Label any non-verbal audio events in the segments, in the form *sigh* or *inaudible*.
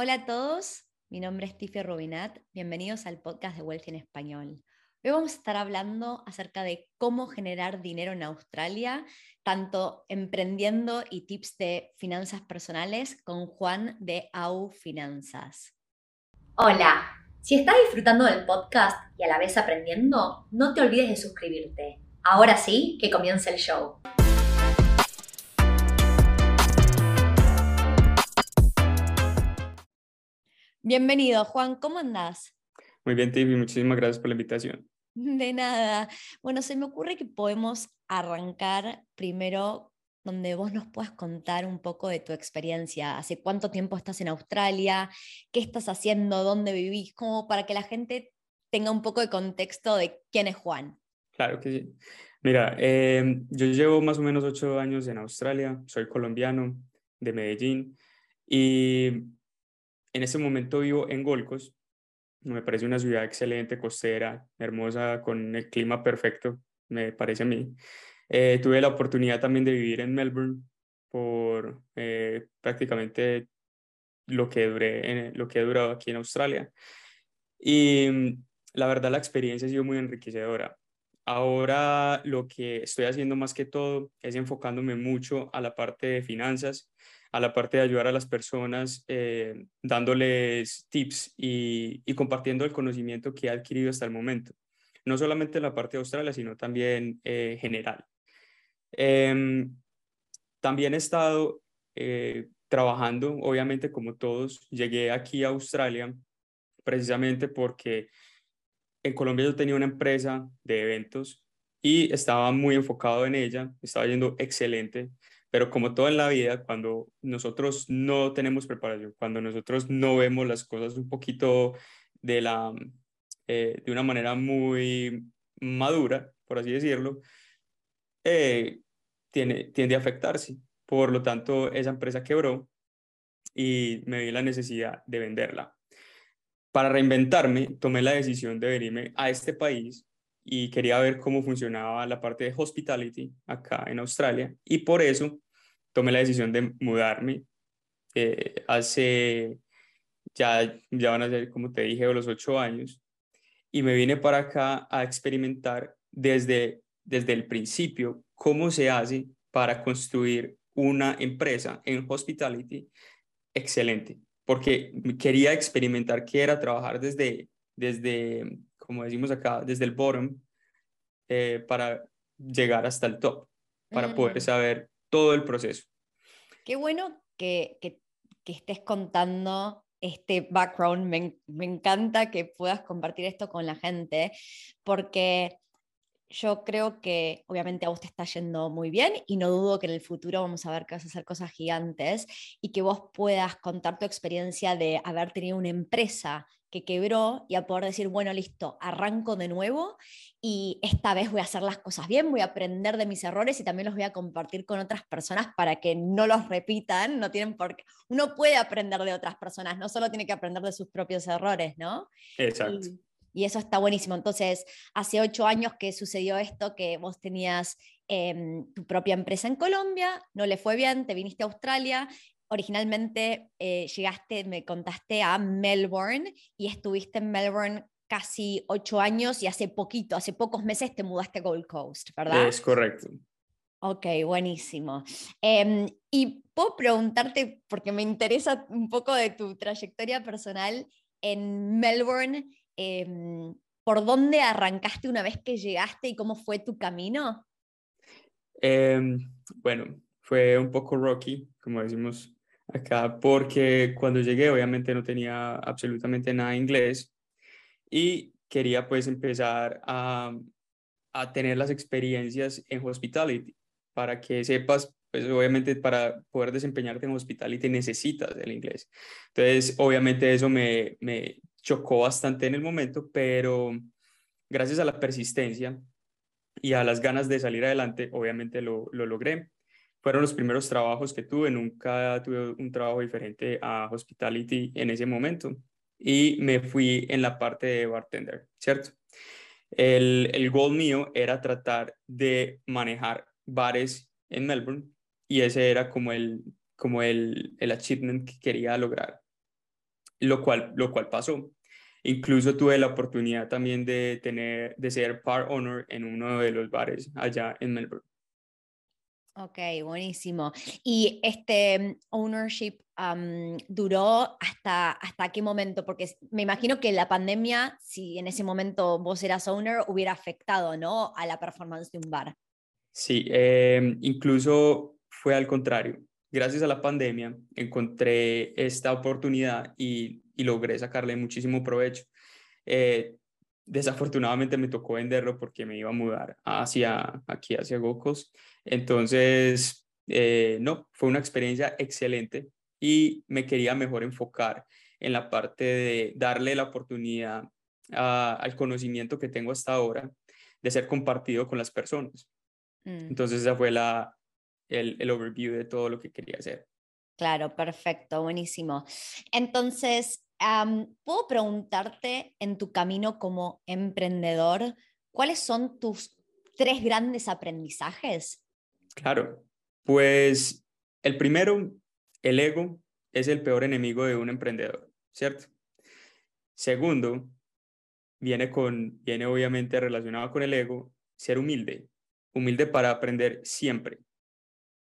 Hola a todos, mi nombre es Tiffy Rubinat, bienvenidos al podcast de Wealthy en Español. Hoy vamos a estar hablando acerca de cómo generar dinero en Australia, tanto emprendiendo y tips de finanzas personales con Juan de AU Finanzas. Hola, si estás disfrutando del podcast y a la vez aprendiendo, no te olvides de suscribirte. Ahora sí, que comience el show. Bienvenido, Juan, ¿cómo andás? Muy bien, Tiffy, muchísimas gracias por la invitación. De nada. Bueno, se me ocurre que podemos arrancar primero donde vos nos puedas contar un poco de tu experiencia. ¿Hace cuánto tiempo estás en Australia? ¿Qué estás haciendo? ¿Dónde vivís? Como para que la gente tenga un poco de contexto de quién es Juan. Claro que sí. Mira, em, yo llevo más o menos ocho años en Australia, soy colombiano de Medellín y en este momento vivo en Golcos. Me parece una ciudad excelente, costera, hermosa, con el clima perfecto, me parece a mí. Eh, tuve la oportunidad también de vivir en Melbourne por eh, prácticamente lo que, duré, lo que he durado aquí en Australia. Y mm, la verdad la experiencia ha sido muy enriquecedora. Ahora lo que estoy haciendo más que todo es enfocándome mucho a la parte de finanzas a la parte de ayudar a las personas, eh, dándoles tips y, compartiendo el conocimiento que he adquirido hasta el momento, no solamente en la parte de Australia, sino también eh, general. Em, también he estado eh, trabajando, obviamente como todos, llegué aquí a Australia precisamente porque en Colombia yo tenía una empresa de eventos y estaba muy enfocado en ella, estaba yendo excelente, pero como todo en la vida, cuando nosotros no tenemos preparación, cuando nosotros no vemos las cosas un poquito de, la, eh, de una manera muy madura, por así decirlo, eh, tiene, tiende a afectarse. Por lo tanto, esa empresa quebró y me vi la necesidad de venderla. Para reinventarme, tomé la decisión de venirme a este país y quería ver cómo funcionaba la parte de hospitality acá en Australia y por eso tomé la decisión de mudarme. Eh, hace, ya, ya van a ser, como te dije, los ocho años y me vine para acá a experimentar desde, desde el principio cómo se hace para construir una empresa en hospitality excelente, porque quería experimentar qué era trabajar desde, desde como decimos acá, desde el bottom eh, para llegar hasta el top, para poder mm. saber todo el proceso. Qué bueno que, que, estés contando este background, me, me, encanta que puedas compartir esto con la gente, porque yo creo que obviamente a vos te está yendo muy bien y no dudo que en el futuro vamos a ver que vas a hacer cosas gigantes y que vos puedas contar tu experiencia de haber tenido una empresa que quebró y a poder decir, bueno, listo, arranco de nuevo y esta vez voy a hacer las cosas bien, voy a aprender de mis errores y también los voy a compartir con otras personas para que no los repitan, no tienen por qué, uno puede aprender de otras personas, no solo tiene que aprender de sus propios errores, ¿no? Exacto. Y eso está buenísimo. Entonces, hace ocho años que sucedió esto, que vos tenías em, tu propia empresa en Colombia, no le fue bien, te viniste a Australia. Originalmente eh, llegaste, me contaste a Melbourne y estuviste en Melbourne casi ocho años y hace poquito, hace pocos meses te mudaste a Gold Coast, ¿verdad? Es correcto. Ok, buenísimo. Em, y puedo preguntarte, porque me interesa un poco de tu trayectoria personal en Melbourne, Em, ¿por dónde arrancaste una vez que llegaste y cómo fue tu camino? Em, bueno, fue un poco rocky, como decimos acá, porque cuando llegué obviamente no tenía absolutamente nada de inglés y quería pues empezar a, a tener las experiencias en hospitality para que sepas pues obviamente para poder desempeñarte en hospitality necesitas el inglés. Entonces, obviamente eso me, me, chocó bastante en el momento, pero gracias a la persistencia y a las ganas de salir adelante, obviamente lo, lo logré. Fueron los primeros trabajos que tuve, nunca tuve un trabajo diferente a hospitality en ese momento y me fui en la parte de bartender, ¿cierto? El, el goal mío era tratar de manejar bares en Melbourne y ese era como el, como el, el achievement que quería lograr. lo cual, lo cual pasó. Incluso tuve la oportunidad también de, tener, de ser part owner en uno de los bares allá en Melbourne. Ok, buenísimo. ¿Y este ownership duró hasta, hasta qué momento? Porque me imagino que la pandemia, si en ese momento vos eras owner, hubiera afectado ¿no? a la performance de un bar. Sí, em, incluso fue al contrario. Gracias a la pandemia encontré esta oportunidad y, y logré sacarle muchísimo provecho. Eh, desafortunadamente me tocó venderlo porque me iba a mudar hacia aquí, hacia Gocos. Entonces, eh, no, fue una experiencia excelente y me quería mejor enfocar en la parte de darle la oportunidad al conocimiento que tengo hasta ahora de ser compartido con las personas. Mm. Entonces, esa fue la, el, el overview de todo lo que quería hacer. Claro, perfecto, buenísimo. Entonces, ¿puedo preguntarte en tu camino como emprendedor, cuáles son tus tres grandes aprendizajes? Claro, pues el primero, el ego es el peor enemigo de un emprendedor, ¿cierto? Segundo, viene, con, viene obviamente relacionado con el ego, ser humilde, humilde para aprender siempre.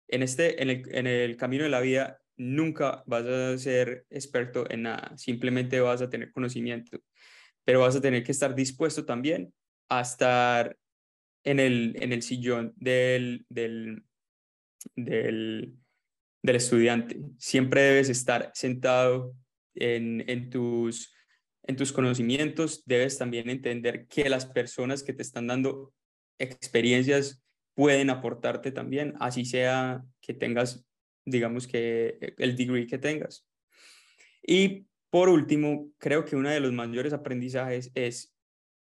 En, este, en, el, en el camino de la vida nunca vas a ser experto en nada, simplemente vas a tener conocimiento, pero vas a tener que estar dispuesto también a estar en el, en el sillón del, del, del, estudiante. Siempre debes estar sentado en, en, tus, en tus conocimientos, debes también entender que las personas que te están dando experiencias pueden aportarte también, así sea que tengas digamos que el degree que tengas. Y por último, creo que uno de los mayores aprendizajes es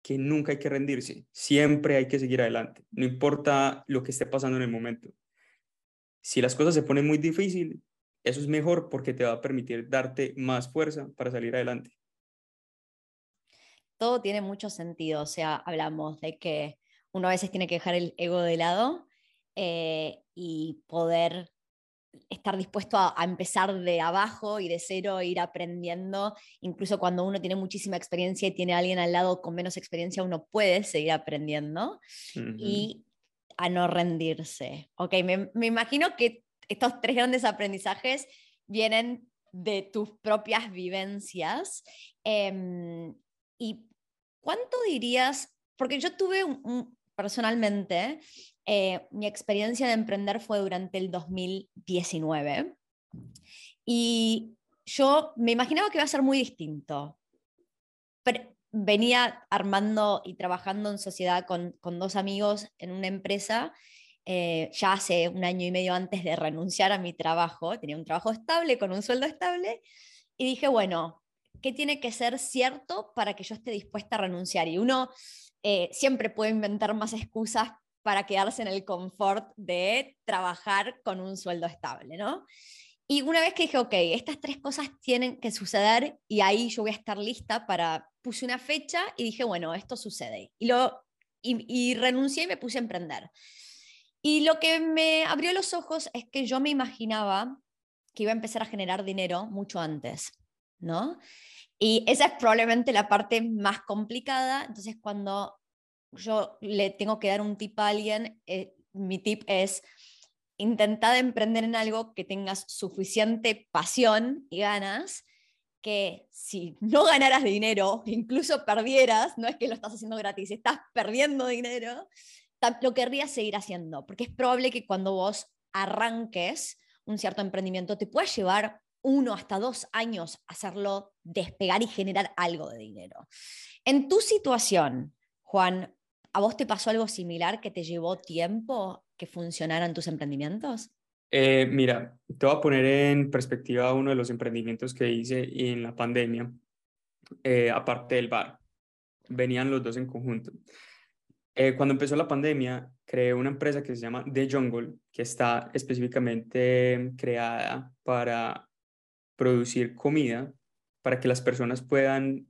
que nunca hay que rendirse, siempre hay que seguir adelante, no importa lo que esté pasando en el momento. Si las cosas se ponen muy difíciles, eso es mejor porque te va a permitir darte más fuerza para salir adelante. Todo tiene mucho sentido, o sea, hablamos de que uno a veces tiene que dejar el ego de lado eh, y poder estar dispuesto a, empezar de abajo y de cero, ir aprendiendo, incluso cuando uno tiene muchísima experiencia y tiene a alguien al lado con menos experiencia, uno puede seguir aprendiendo y a no rendirse. Ok, me, me, imagino que estos tres grandes aprendizajes vienen de tus propias vivencias. Em, ¿Y cuánto dirías? Porque yo tuve personalmente eh, mi experiencia de emprender fue durante el 2019 y yo me imaginaba que iba a ser muy distinto. venía armando y trabajando en sociedad con, dos amigos en una empresa eh, ya hace un año y medio antes de renunciar a mi trabajo. Tenía un trabajo estable, con un sueldo estable, y dije, bueno, ¿qué tiene que ser cierto para que yo esté dispuesta a renunciar? Y uno eh, siempre puede inventar más excusas para quedarse en el confort de trabajar con un sueldo estable, ¿no? Y una vez que dije, ok, estas tres cosas tienen que suceder y ahí yo voy a estar lista para, puse una fecha y dije, bueno, esto sucede. Y, lo, y, renuncié y me puse a emprender. Y lo que me abrió los ojos es que yo me imaginaba que iba a empezar a generar dinero mucho antes, ¿no? Y esa es probablemente la parte más complicada. Entonces, cuando yo le tengo que dar un tip a alguien, eh, mi tip es intentar emprender en algo que tengas suficiente pasión y ganas, que si no ganaras dinero, *laughs* incluso perdieras, no es que lo estás haciendo gratis, estás perdiendo dinero, lo querrías seguir haciendo, porque es probable que cuando vos arranques un cierto emprendimiento te pueda llevar uno hasta dos años hacerlo despegar y generar algo de dinero. En tu situación, Juan, ¿A vos te pasó algo similar que te llevó tiempo que funcionaran tus emprendimientos? Eh, mira, te voy a poner en perspectiva uno de los emprendimientos que hice en la pandemia, eh, aparte del bar. Venían los dos en conjunto. Eh, cuando empezó la pandemia, creé una empresa que se llama The Jungle, que está específicamente creada para producir comida para que las personas puedan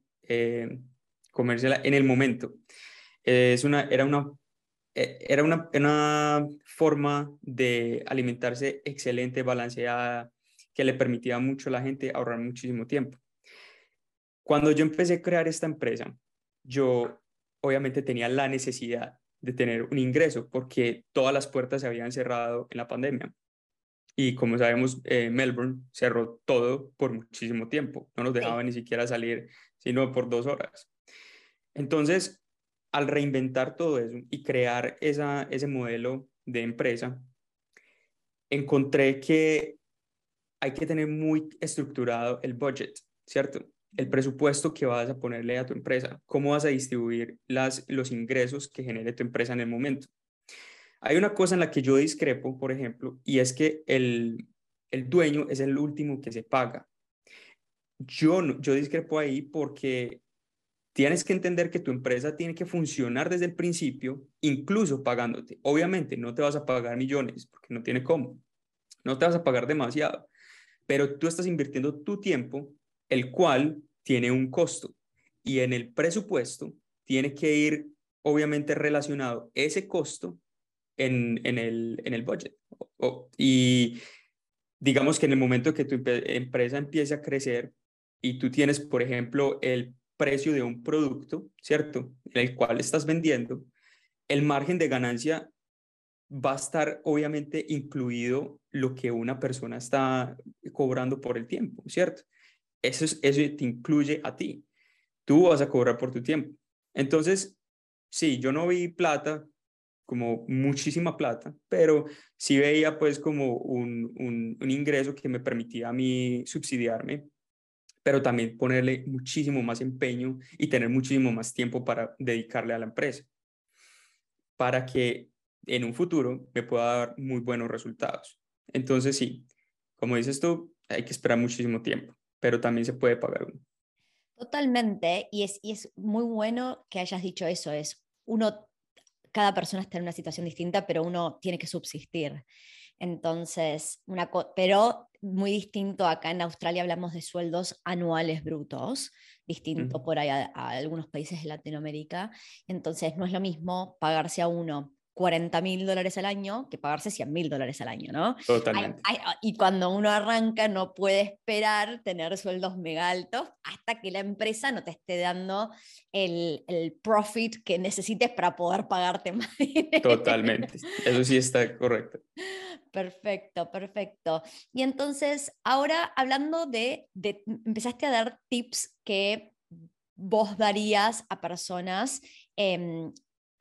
comérsela en el momento es una, era, una, e, era una, una forma de alimentarse excelente, balanceada, que le permitía mucho a la gente ahorrar muchísimo tiempo. Cuando yo empecé a crear esta empresa, yo obviamente tenía la necesidad de tener un ingreso porque todas las puertas se habían cerrado en la pandemia. Y como sabemos, eh, Melbourne cerró todo por muchísimo tiempo. No nos dejaba ni siquiera salir, sino por dos horas. Entonces, al reinventar todo eso y crear esa, ese modelo de empresa, encontré que hay que tener muy estructurado el budget, ¿cierto? El presupuesto que vas a ponerle a tu empresa, cómo vas a distribuir las, los ingresos que genere tu empresa en el momento. Hay una cosa en la que yo discrepo, por ejemplo, y es que el, el dueño es el último que se paga. Yo, yo discrepo ahí porque tienes que entender que tu empresa tiene que funcionar desde el principio, incluso pagándote. Obviamente no te vas a pagar millones porque no tiene cómo. No te vas a pagar demasiado, pero tú estás invirtiendo tu tiempo, el cual tiene un costo. Y en el presupuesto tiene que ir, obviamente, relacionado ese costo en, en, el, en el budget. y digamos que en el momento que tu empresa empiece a crecer y tú tienes, por ejemplo, el precio de un producto, ¿cierto? En el cual estás vendiendo, el margen de ganancia va a estar obviamente incluido lo que una persona está cobrando por el tiempo, ¿cierto? Eso, es, eso te incluye a ti. Tú vas a cobrar por tu tiempo. Entonces, sí, yo no vi plata como muchísima plata, pero sí veía pues como un, un, ingreso que me permitía a mí subsidiarme, pero también ponerle muchísimo más empeño y tener muchísimo más tiempo para dedicarle a la empresa, para que en un futuro me pueda dar muy buenos resultados. Entonces, sí, como dices tú, hay que esperar muchísimo tiempo, pero también se puede pagar uno. Totalmente, y es, y es muy bueno que hayas dicho eso, es uno cada persona está en una situación distinta, pero uno tiene que subsistir. Entonces, una pero muy distinto acá en Australia hablamos de sueldos anuales brutos, distinto por ahí a, algunos países de Latinoamérica. Entonces, no es lo mismo pagarse a uno 40 mil dólares al año que pagarse 100 mil dólares al año, ¿no? Totalmente. y cuando uno arranca no puede esperar tener sueldos mega altos hasta que la empresa no te esté dando el, el profit que necesites para poder pagarte *laughs* más. Totalmente, eso sí está correcto. Perfecto, perfecto. Y entonces, ahora hablando de, de empezaste a dar tips que vos darías a personas eh,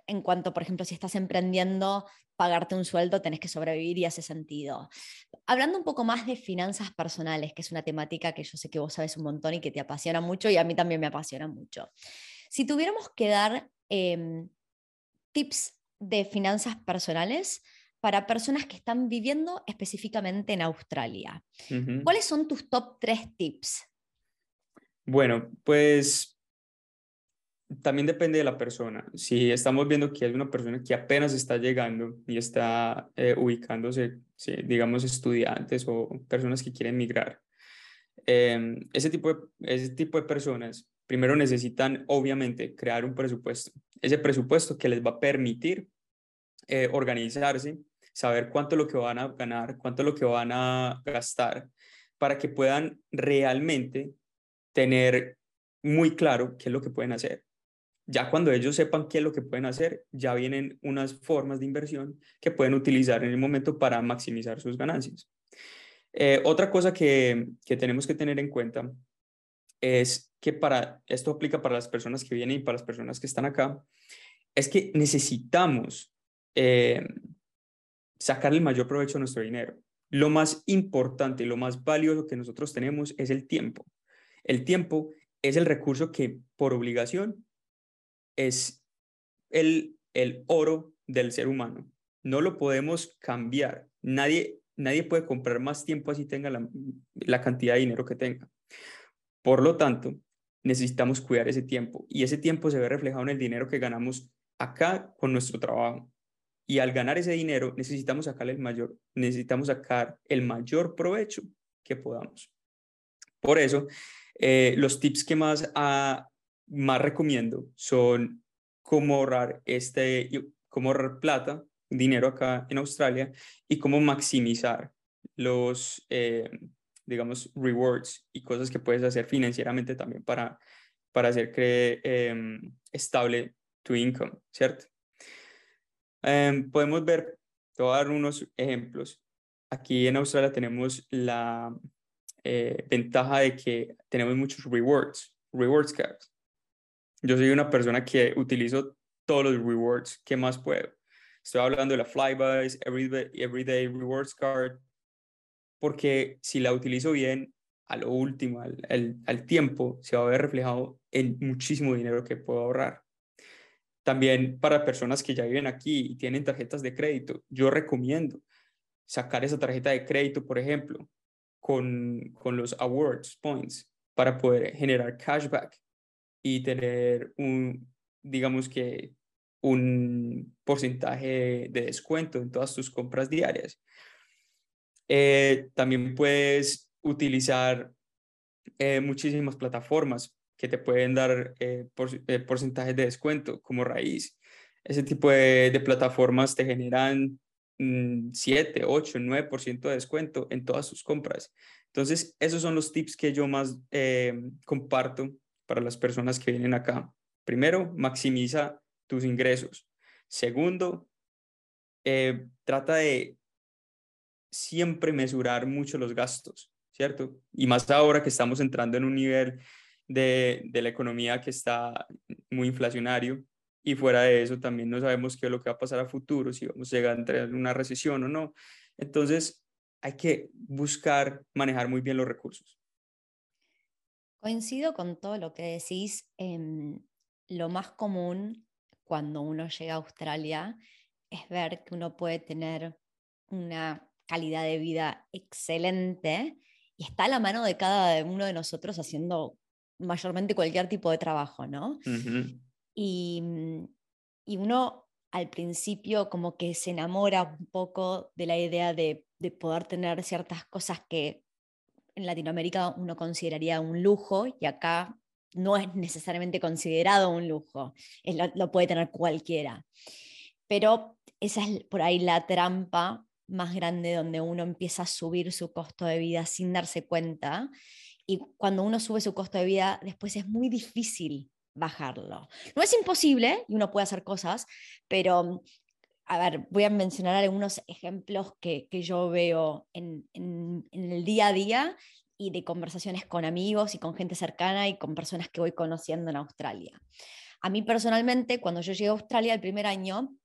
en cuanto, por ejemplo, si estás emprendiendo, pagarte un sueldo, tenés que sobrevivir y hace sentido. Hablando un poco más de finanzas personales, que es una temática que yo sé que vos sabes un montón y que te apasiona mucho y a mí también me apasiona mucho. Si tuviéramos que dar em, tips de finanzas personales para personas que están viviendo específicamente en Australia, ¿cuáles son tus top tres tips? Bueno, pues también depende de la persona. Si estamos viendo que hay una persona que apenas está llegando y está eh, ubicándose, digamos, estudiantes o personas que quieren migrar, em, ese, tipo de, ese tipo de personas primero necesitan, obviamente, crear un presupuesto. Ese presupuesto que les va a permitir eh, organizarse, saber cuánto lo que van a ganar, cuánto lo que van a gastar, para que puedan realmente tener muy claro qué es lo que pueden hacer ya cuando ellos sepan qué es lo que pueden hacer, ya vienen unas formas de inversión que pueden utilizar en el momento para maximizar sus ganancias. Eh, otra cosa que, tenemos que tener en cuenta es que para, esto aplica para las personas que vienen y para las personas que están acá, es que necesitamos eh, sacar el mayor provecho a nuestro dinero. Lo más importante y lo más valioso que nosotros tenemos es el tiempo. El tiempo es el recurso que por obligación es el, el oro del ser humano. No lo podemos cambiar. Nadie, nadie puede comprar más tiempo así tenga la, cantidad de dinero que tenga. Por lo tanto, necesitamos cuidar ese tiempo y ese tiempo se ve reflejado en el dinero que ganamos acá con nuestro trabajo. Y al ganar ese dinero necesitamos sacar el mayor, necesitamos sacar el mayor provecho que podamos. Por eso, eh, los tips que más a más recomiendo son cómo ahorrar, este, cómo ahorrar plata, dinero acá en Australia y cómo maximizar los, eh, digamos, rewards y cosas que puedes hacer financieramente también para, para hacer que, em, estable tu income, ¿cierto? Em, podemos ver, te voy a dar unos ejemplos. Aquí en Australia tenemos la eh, ventaja de que tenemos muchos rewards, rewards cards. Yo soy una persona que utilizo todos los rewards que más puedo. Estoy hablando de la Flybys, Everyday, Everyday Rewards Card, porque si la utilizo bien, a lo último, al, al, tiempo, se va a ver reflejado en muchísimo dinero que puedo ahorrar. También para personas que ya viven aquí y tienen tarjetas de crédito, yo recomiendo sacar esa tarjeta de crédito, por ejemplo, con, con los awards points para poder generar cashback y tener un, digamos que, un porcentaje de descuento en todas tus compras diarias. Eh, también puedes utilizar eh, muchísimas plataformas que te pueden dar eh, porcentajes de descuento como raíz. Ese tipo de, plataformas te generan 7, 8, 9% de descuento en todas sus compras. Entonces, esos son los tips que yo más comparto para las personas que vienen acá. Primero, maximiza tus ingresos. Segundo, eh, trata de siempre mesurar mucho los gastos, ¿cierto? Y más ahora que estamos entrando en un nivel de, de la economía que está muy inflacionario y fuera de eso también no sabemos qué es lo que va a pasar a futuro, si vamos a llegar a entrar en una recesión o no. Entonces, hay que buscar manejar muy bien los recursos. Coincido con todo lo que decís. lo más común cuando uno llega a Australia es ver que uno puede tener una calidad de vida excelente y está a la mano de cada uno de nosotros haciendo mayormente cualquier tipo de trabajo, ¿no? y, y, uno al principio como que se enamora un poco de la idea de, de poder tener ciertas cosas que en Latinoamérica uno consideraría un lujo y acá no es necesariamente considerado un lujo, lo, puede tener cualquiera. Pero esa es por ahí la trampa más grande donde uno empieza a subir su costo de vida sin darse cuenta. Y cuando uno sube su costo de vida, después es muy difícil bajarlo. No es imposible y uno puede hacer cosas, pero a ver, voy a mencionar algunos ejemplos que, yo veo en, en, el día a día y de conversaciones con amigos y con gente cercana y con personas que voy conociendo en Australia. A mí personalmente, cuando yo llegué a Australia el primer año,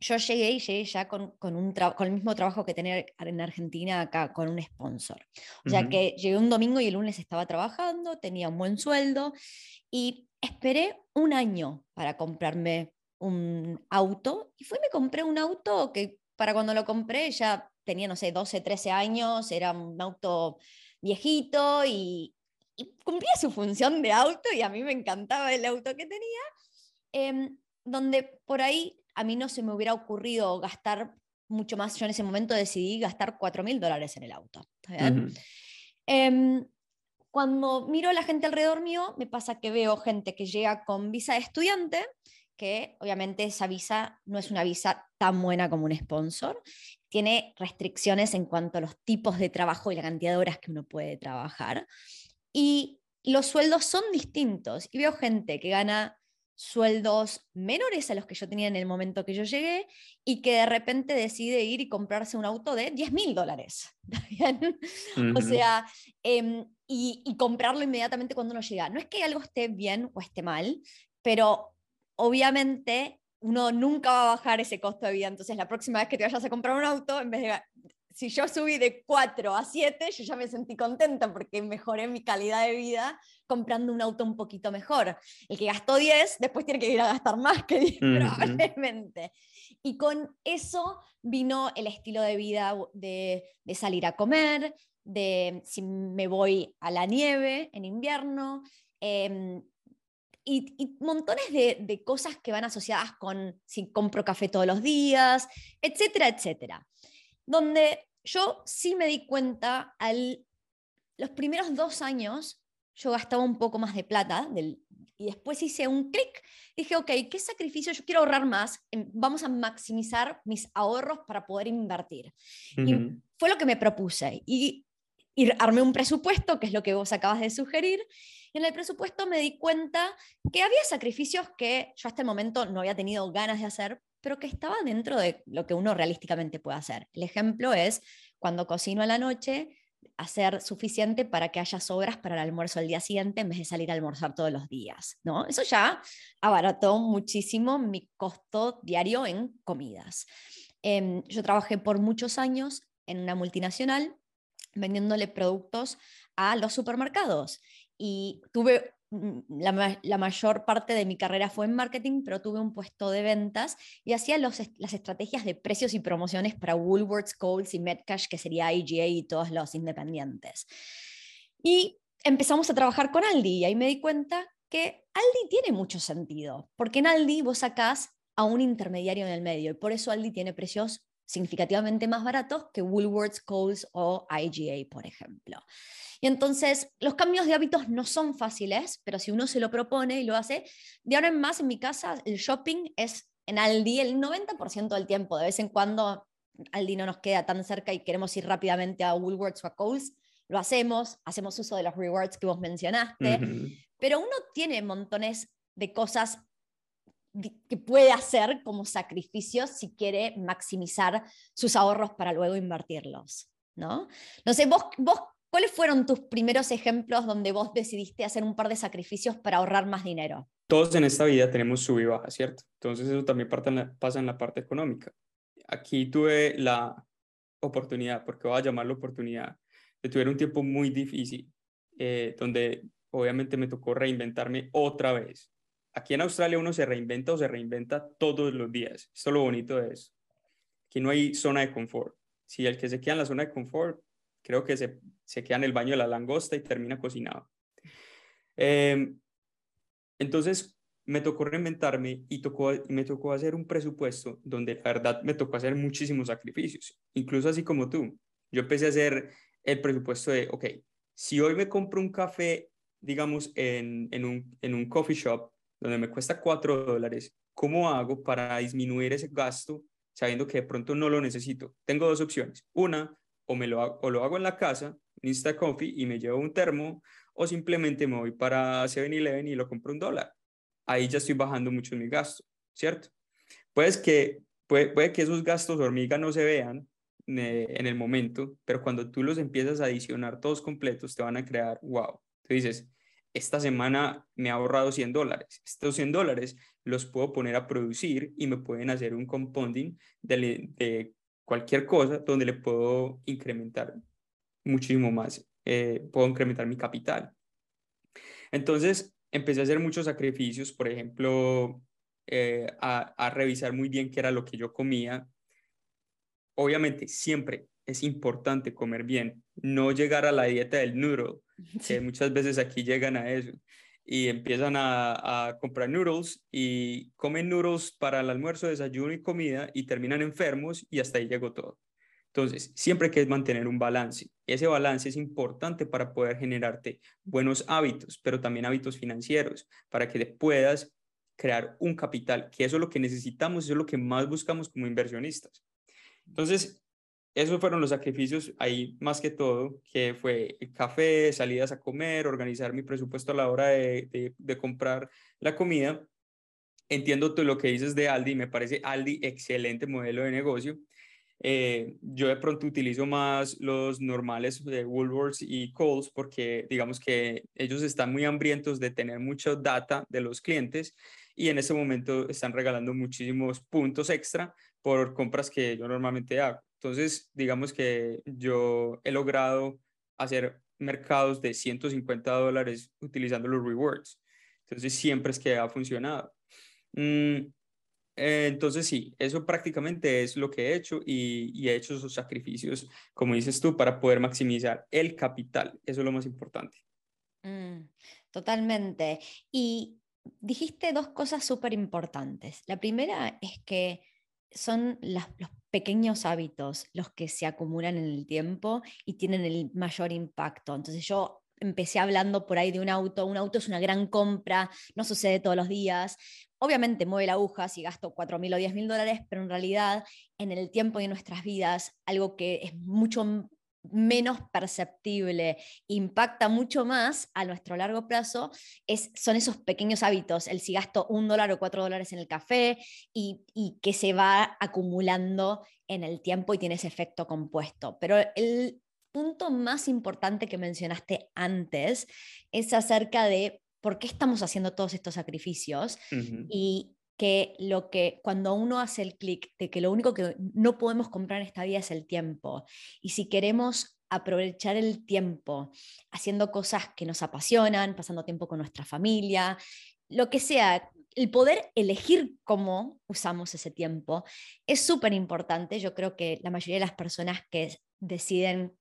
yo llegué y llegué ya con, con, un con el mismo trabajo que tenía en Argentina acá, con un sponsor. O sea que llegué un domingo y el lunes estaba trabajando, tenía un buen sueldo y esperé un año para comprarme un auto y fui y me compré un auto que para cuando lo compré ya tenía, no sé, 12, 13 años, era un auto viejito y, cumplía su función de auto y a mí me encantaba el auto que tenía, em, donde por ahí a mí no se me hubiera ocurrido gastar mucho más, yo en ese momento decidí gastar 4 mil dólares en el auto. Em, cuando miro a la gente alrededor mío, me pasa que veo gente que llega con visa de estudiante, que obviamente esa visa no es una visa tan buena como un sponsor, tiene restricciones en cuanto a los tipos de trabajo y la cantidad de horas que uno puede trabajar. Y los sueldos son distintos. Y veo gente que gana sueldos menores a los que yo tenía en el momento que yo llegué y que de repente decide ir y comprarse un auto de 10 mil dólares. *laughs* O sea, em, y, y, comprarlo inmediatamente cuando uno llega. No es que algo esté bien o esté mal, pero obviamente uno nunca va a bajar ese costo de vida. Entonces, la próxima vez que te vayas a comprar un auto, en vez de si yo subí de 4 a 7, yo ya me sentí contenta porque mejoré mi calidad de vida comprando un auto un poquito mejor. El que gastó 10, después tiene que ir a gastar más que 10 probablemente. Y con eso vino el estilo de vida de, de, salir a comer, de si me voy a la nieve en invierno, eh, y, montones de, cosas que van asociadas con si compro café todos los días, etcétera, etcétera. Donde yo sí me di cuenta, al, los primeros dos años yo gastaba un poco más de plata del, y después hice un clic, dije, ok, ¿qué sacrificio? Yo quiero ahorrar más, em, vamos a maximizar mis ahorros para poder invertir. Y fue lo que me propuse. Y y armé un presupuesto, que es lo que vos acabas de sugerir, y en el presupuesto me di cuenta que había sacrificios que yo hasta el momento no había tenido ganas de hacer, pero que estaban dentro de lo que uno realísticamente puede hacer. El ejemplo es cuando cocino a la noche, hacer suficiente para que haya sobras para el almuerzo el día siguiente en vez de salir a almorzar todos los días. ¿no? Eso ya abarató muchísimo mi costo diario en comidas. Em, yo trabajé por muchos años en una multinacional vendiéndole productos a los supermercados y tuve mm, la, mayor parte de mi carrera fue en marketing, pero tuve un puesto de ventas y hacía las estrategias de precios y promociones para Woolworths, Coles y Medcash, que sería IGA y todos los independientes. Y empezamos a trabajar con Aldi y ahí me di cuenta que Aldi tiene mucho sentido, porque en Aldi vos sacás a un intermediario en el medio y por eso Aldi tiene precios significativamente más baratos que Woolworths, Coles o IGA, por ejemplo. Y entonces los cambios de hábitos no son fáciles, pero si uno se lo propone y lo hace, de ahora en más en mi casa el shopping es en Aldi el 90% del tiempo. De vez en cuando Aldi no nos queda tan cerca y queremos ir rápidamente a Woolworths o a Coles, lo hacemos, hacemos uso de los rewards que vos mencionaste, pero uno tiene montones de cosas que puede hacer como sacrificios si quiere maximizar sus ahorros para luego invertirlos, ¿no? No sé, vos, vos ¿cuáles fueron tus primeros ejemplos donde vos decidiste hacer un par de sacrificios para ahorrar más dinero? Todos en esta vida tenemos sub y baja, ¿cierto? Entonces eso también pasa en la parte económica. Aquí tuve la oportunidad, porque voy a llamarlo oportunidad, de tuve un tiempo muy difícil, eh, donde obviamente me tocó reinventarme otra vez aquí en Australia uno se reinventa o se reinventa todos los días. Esto es lo bonito de eso. Aquí no hay zona de confort. Si el que se queda en la zona de confort, creo que se, se queda en el baño de la langosta y termina cocinado. Em, entonces, me tocó reinventarme y tocó, me tocó hacer un presupuesto donde la verdad me tocó hacer muchísimos sacrificios, incluso así como tú. Yo empecé a hacer el presupuesto de, ok, si hoy me compro un café, digamos, en, en, un, en un coffee shop, donde me cuesta 4 dólares, ¿cómo hago para disminuir ese gasto sabiendo que de pronto no lo necesito? Tengo dos opciones. Una, o, me lo, hago, o lo hago en la casa, Insta Coffee, y me llevo un termo, o simplemente me voy para 7-Eleven y lo compro un dólar. Ahí ya estoy bajando mucho mi gasto, ¿cierto? Pues que, puede, puede que esos gastos hormiga no se vean eh, en el momento, pero cuando tú los empiezas a adicionar todos completos, te van a crear, wow. Tú dices, esta semana me ha ahorrado 100 dólares. Estos 100 dólares los puedo poner a producir y me pueden hacer un compounding de, cualquier cosa donde le puedo incrementar muchísimo más, eh, puedo incrementar mi capital. Entonces, empecé a hacer muchos sacrificios, por ejemplo, eh, a, a revisar muy bien qué era lo que yo comía. Obviamente, siempre es importante comer bien, no llegar a la dieta del noodle, *laughs* que muchas veces aquí llegan a eso y empiezan a, comprar noodles y comen noodles para el almuerzo, desayuno y comida y terminan enfermos y hasta ahí llegó todo. Entonces, siempre hay que mantener un balance. Ese balance es importante para poder generarte buenos hábitos, pero también hábitos financieros, para que puedas crear un capital, que eso es lo que necesitamos, eso es lo que más buscamos como inversionistas. Entonces, esos fueron los sacrificios ahí más que todo, que fue café, salidas a comer, organizar mi presupuesto a la hora de, de, comprar la comida. Entiendo tú lo que dices de Aldi, me parece Aldi excelente modelo de negocio. Eh, yo de pronto utilizo más los normales de Woolworths y Coles porque digamos que ellos están muy hambrientos de tener mucha data de los clientes y en ese momento están regalando muchísimos puntos extra por compras que yo normalmente hago. Entonces, digamos que yo he logrado hacer mercados de 150 dólares utilizando los rewards. Entonces, siempre es que ha funcionado. Mm, eh, entonces, sí, eso prácticamente es lo que he hecho y, he hecho esos sacrificios, como dices tú, para poder maximizar el capital. Eso es lo más importante. Mm, totalmente. Y dijiste dos cosas súper importantes. La primera es que son los pequeños hábitos los que se acumulan en el tiempo y tienen el mayor impacto. Entonces yo empecé hablando por ahí de un auto, un auto es una gran compra, no sucede todos los días, obviamente mueve la aguja si gasto 4 mil o 10 mil dólares, pero en realidad en el tiempo en nuestras vidas, algo que es mucho menos perceptible, impacta mucho más a nuestro largo plazo, es, son esos pequeños hábitos, el si gasto un dólar o cuatro dólares en el café y, y, que se va acumulando en el tiempo y tiene ese efecto compuesto. Pero el punto más importante que mencionaste antes es acerca de por qué estamos haciendo todos estos sacrificios y que lo que cuando uno hace el clic de que lo único que no podemos comprar en esta vida es el tiempo y si queremos aprovechar el tiempo haciendo cosas que nos apasionan, pasando tiempo con nuestra familia, lo que sea, el poder elegir cómo usamos ese tiempo es súper importante. Yo creo que la mayoría de las personas que deciden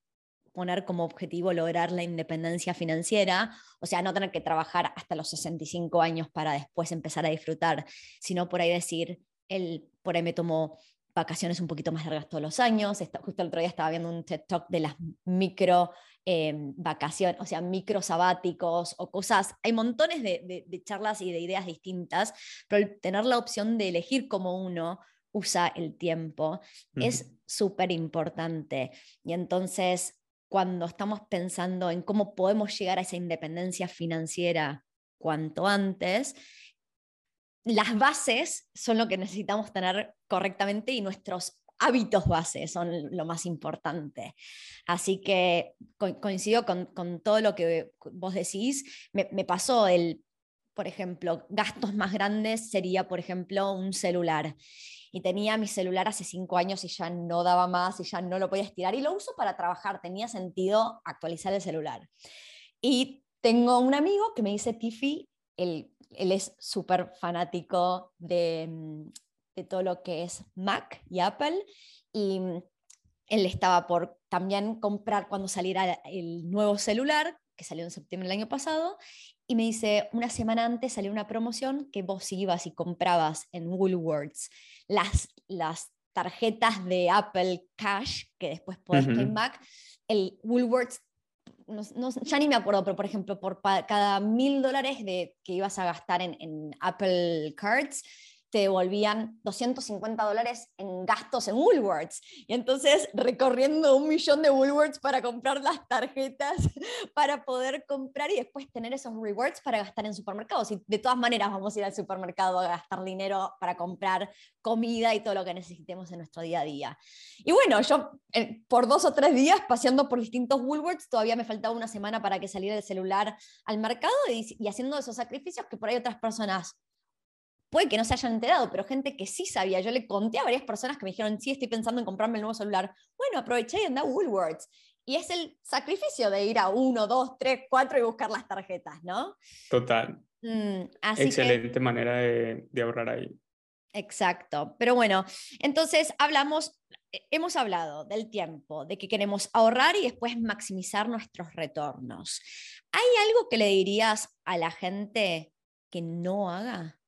poner como objetivo lograr la independencia financiera, o sea, no tener que trabajar hasta los 65 años para después empezar a disfrutar, sino por ahí decir, el, por ahí me tomo vacaciones un poquito más largas todos los años. Justo el otro día estaba viendo un TED Talk de las micro em, vacaciones, o sea, micro sabáticos o cosas. Hay montones de, de, charlas y de ideas distintas, pero el tener la opción de elegir cómo uno usa el tiempo es súper importante. Y entonces cuando estamos pensando en cómo podemos llegar a esa independencia financiera cuanto antes, las bases son lo que necesitamos tener correctamente y nuestros hábitos bases son lo más importante. Así que coincido con, todo lo que vos decís. Me, me, pasó el, por ejemplo, gastos más grandes sería, por ejemplo, un celular y tenía mi celular hace cinco años y ya no daba más y ya no lo podía estirar y lo uso para trabajar, tenía sentido actualizar el celular. Y tengo un amigo que me dice, Tiffy, él, él es súper fanático de, mm, de todo lo que es Mac y Apple y él estaba por también comprar cuando saliera el nuevo celular, que salió en septiembre del año pasado, y me dice, una semana antes salió una promoción que vos ibas y comprabas en Woolworths las, las tarjetas de Apple Cash, que después podés uh back, el Woolworths, no, ya ni me acuerdo, pero por ejemplo, por cada mil dólares que ibas a gastar en, en Apple Cards, te devolvían 250 dólares en gastos en Woolworths. Y entonces recorriendo un millón de Woolworths para comprar las tarjetas, *laughs* para poder comprar y después tener esos rewards para gastar en supermercados. Y de todas maneras vamos a ir al supermercado a gastar dinero para comprar comida y todo lo que necesitemos en nuestro día a día. Y bueno, yo eh, por dos o tres días paseando por distintos Woolworths, todavía me faltaba una semana para que saliera el celular al mercado y, y haciendo esos sacrificios que por ahí otras personas puede que no se hayan enterado, pero gente que sí sabía. Yo le conté a varias personas que me dijeron, sí, estoy pensando en comprarme el nuevo celular. Bueno, aproveché y andé a Woolworths. Y es el sacrificio de ir a uno, dos, tres, cuatro y buscar las tarjetas, ¿no? Total. Mm, Excelente manera de, de ahorrar ahí. Exacto. Pero bueno, entonces hablamos, hemos hablado del tiempo, de que queremos ahorrar y después maximizar nuestros retornos. ¿Hay algo que le dirías a la gente que no haga?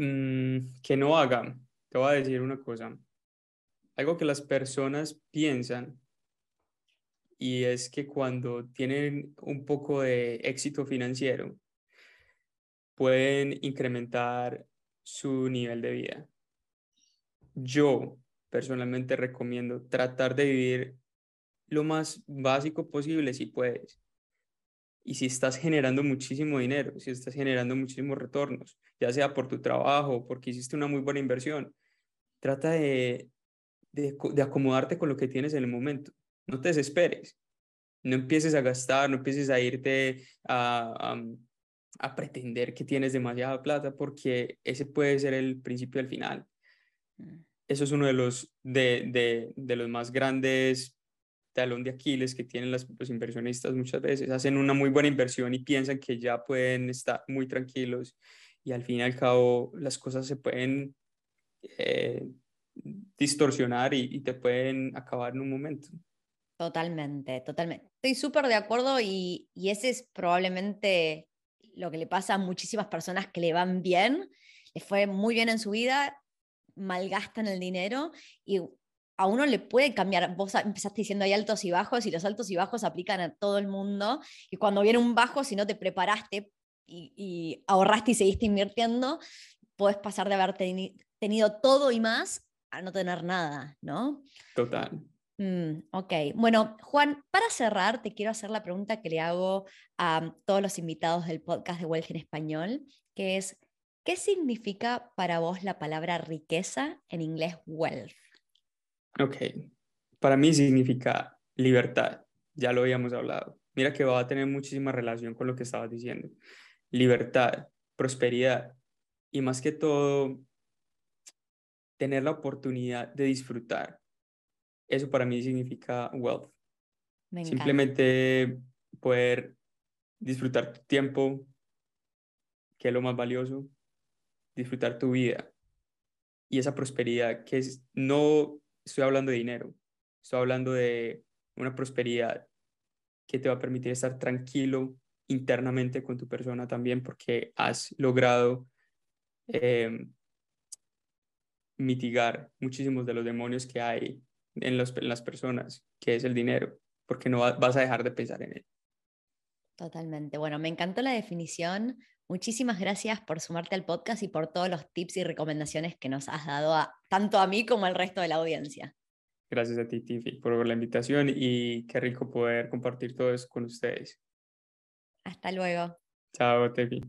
Mm, que no hagan. Te voy a decir una cosa. Algo que las personas piensan y es que cuando tienen un poco de éxito financiero, pueden incrementar su nivel de vida. Yo personalmente recomiendo tratar de vivir lo más básico posible si puedes. Y si estás generando muchísimo dinero, si estás generando muchísimos retornos, ya sea por tu trabajo porque hiciste una muy buena inversión, trata de, de, acomodarte con lo que tienes en el momento. No te desesperes. No empieces a gastar, no empieces a irte a, a, pretender que tienes demasiada plata porque ese puede ser el principio del final. Mm. Eso es uno de los, de, de, de los más grandes talón de Aquiles que tienen los inversionistas muchas veces. Hacen una muy buena inversión y piensan que ya pueden estar muy tranquilos y al fin y al cabo las cosas se pueden eh, distorsionar y, te pueden acabar en un momento. Totalmente, totalmente. Estoy súper de acuerdo y, y ese es probablemente lo que le pasa a muchísimas personas que le van bien, les fue muy bien en su vida, malgastan el dinero y a uno le puede cambiar. Vos empezaste diciendo hay altos y bajos y los altos y bajos aplican a todo el mundo. Y cuando viene un bajo, si no te preparaste y, ahorraste y seguiste invirtiendo, puedes pasar de haber tenido todo y más a no tener nada, ¿no? Total. Mm, ok, bueno, Juan, para cerrar, te quiero hacer la pregunta que le hago a todos los invitados del podcast de Wealth en Español, que es, ¿qué significa para vos la palabra riqueza en inglés wealth? Ok, para mí significa libertad, ya lo habíamos hablado. Mira que va a tener muchísima relación con lo que estabas diciendo. Libertad, prosperidad y más que todo, tener la oportunidad de disfrutar eso para mí significa wealth. Simplemente poder disfrutar tu tiempo, que es lo más valioso, disfrutar tu vida y esa prosperidad que es, no estoy hablando de dinero, estoy hablando de una prosperidad que te va a permitir estar tranquilo internamente con tu persona también porque has logrado em, mitigar muchísimos de los demonios que hay en, las personas, que es el dinero, porque no vas a dejar de pensar en él. Totalmente. Bueno, me encantó la definición. Muchísimas gracias por sumarte al podcast y por todos los tips y recomendaciones que nos has dado a, tanto a mí como al resto de la audiencia. Gracias a ti, Tiffy, por la invitación y qué rico poder compartir todo eso con ustedes. Hasta luego. Chao, Tiffy.